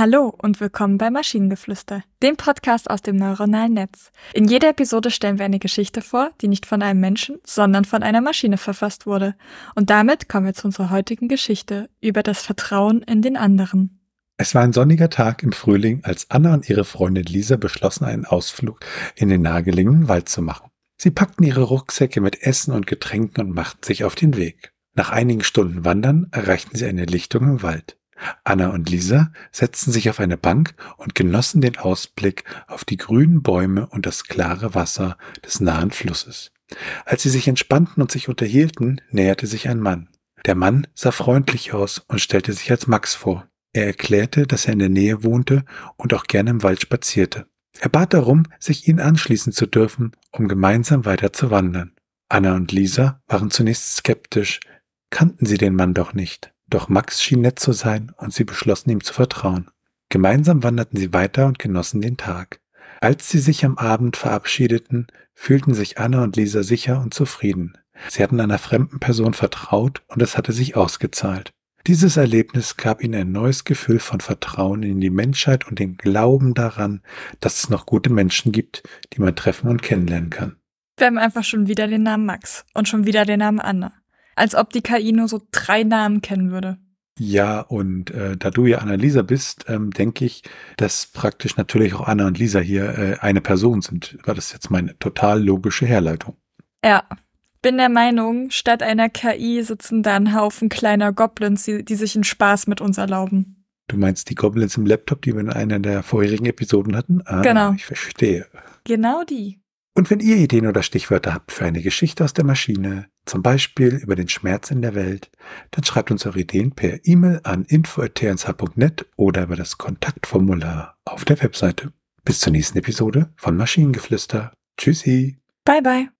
Hallo und willkommen bei Maschinengeflüster, dem Podcast aus dem neuronalen Netz. In jeder Episode stellen wir eine Geschichte vor, die nicht von einem Menschen, sondern von einer Maschine verfasst wurde. Und damit kommen wir zu unserer heutigen Geschichte über das Vertrauen in den anderen. Es war ein sonniger Tag im Frühling, als Anna und ihre Freundin Lisa beschlossen, einen Ausflug in den nahegelegenen Wald zu machen. Sie packten ihre Rucksäcke mit Essen und Getränken und machten sich auf den Weg. Nach einigen Stunden Wandern erreichten sie eine Lichtung im Wald. Anna und Lisa setzten sich auf eine Bank und genossen den Ausblick auf die grünen Bäume und das klare Wasser des nahen Flusses. Als sie sich entspannten und sich unterhielten, näherte sich ein Mann. Der Mann sah freundlich aus und stellte sich als Max vor. Er erklärte, dass er in der Nähe wohnte und auch gerne im Wald spazierte. Er bat darum, sich ihnen anschließen zu dürfen, um gemeinsam weiter zu wandern. Anna und Lisa waren zunächst skeptisch, kannten sie den Mann doch nicht. Doch Max schien nett zu sein und sie beschlossen ihm zu vertrauen. Gemeinsam wanderten sie weiter und genossen den Tag. Als sie sich am Abend verabschiedeten, fühlten sich Anna und Lisa sicher und zufrieden. Sie hatten einer fremden Person vertraut und es hatte sich ausgezahlt. Dieses Erlebnis gab ihnen ein neues Gefühl von Vertrauen in die Menschheit und den Glauben daran, dass es noch gute Menschen gibt, die man treffen und kennenlernen kann. Wir haben einfach schon wieder den Namen Max und schon wieder den Namen Anna als ob die KI nur so drei Namen kennen würde. Ja, und äh, da du ja Annalisa bist, ähm, denke ich, dass praktisch natürlich auch Anna und Lisa hier äh, eine Person sind. War das jetzt meine total logische Herleitung? Ja, bin der Meinung, statt einer KI sitzen da ein Haufen kleiner Goblins, die, die sich einen Spaß mit uns erlauben. Du meinst die Goblins im Laptop, die wir in einer der vorherigen Episoden hatten? Ah, genau. Ich verstehe. Genau die. Und wenn ihr Ideen oder Stichwörter habt für eine Geschichte aus der Maschine, zum Beispiel über den Schmerz in der Welt, dann schreibt uns eure Ideen per E-Mail an info.tnsh.net oder über das Kontaktformular auf der Webseite. Bis zur nächsten Episode von Maschinengeflüster. Tschüssi. Bye bye.